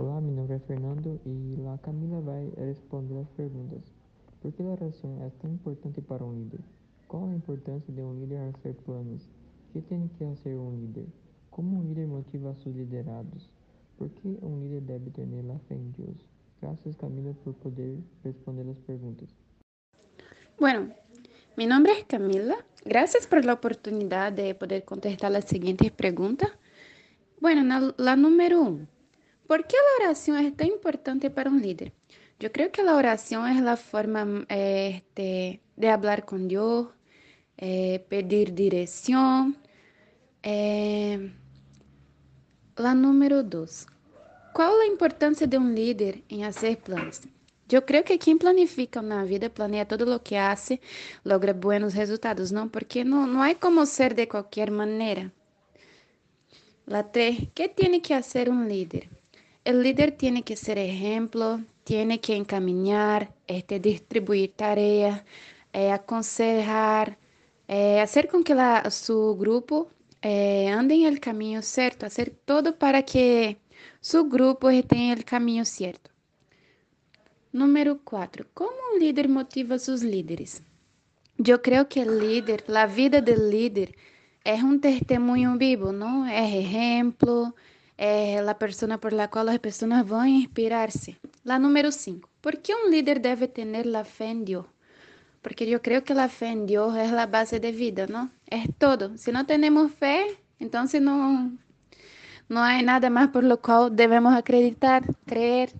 Olá, meu nome é Fernando e lá Camila vai responder as perguntas. Por que a oração é tão importante para um líder? Qual a importância de um líder a planos? O que tem que ser um líder? Como um líder motiva seus liderados? Por que um líder debe ter la fé em Deus? Graças, Camila, por poder responder as perguntas. Bueno, mi nombre es Camila. Gracias por la oportunidad de poder contestar las siguientes preguntas. Bueno, la, número uno. ¿Por qué la oración es tan importante para un líder? Yo creo que la oración es la forma este, de hablar con Dios, eh, pedir dirección. Eh, la número dos. ¿Cuál es la importancia de un líder en hacer planos? Eu creio que quem planifica na vida, planeia todo o que hace, logra buenos resultados, não? Porque não, não como ser de qualquer maneira. La tres, ¿qué tiene que hacer un líder? El líder tiene que ser ejemplo, tiene que encaminar, este, distribuir tareas, eh, aconsejar, eh, hacer con que la, su grupo eh, ande en el camino cierto, hacer todo para que su grupo esté en el camino cierto. Número 4. Como um líder motiva seus líderes? Eu creio que o líder, a vida do líder, é um testemunho vivo, não? É exemplo, é a pessoa por la qual as pessoas vão inspirar-se. La número 5. ¿Por que um líder deve ter a fé em Deus? Porque eu creio que a fé em Deus é a base de vida, não? É todo. Se não temos fé, então não, não há nada mais por lo qual devemos acreditar, creer.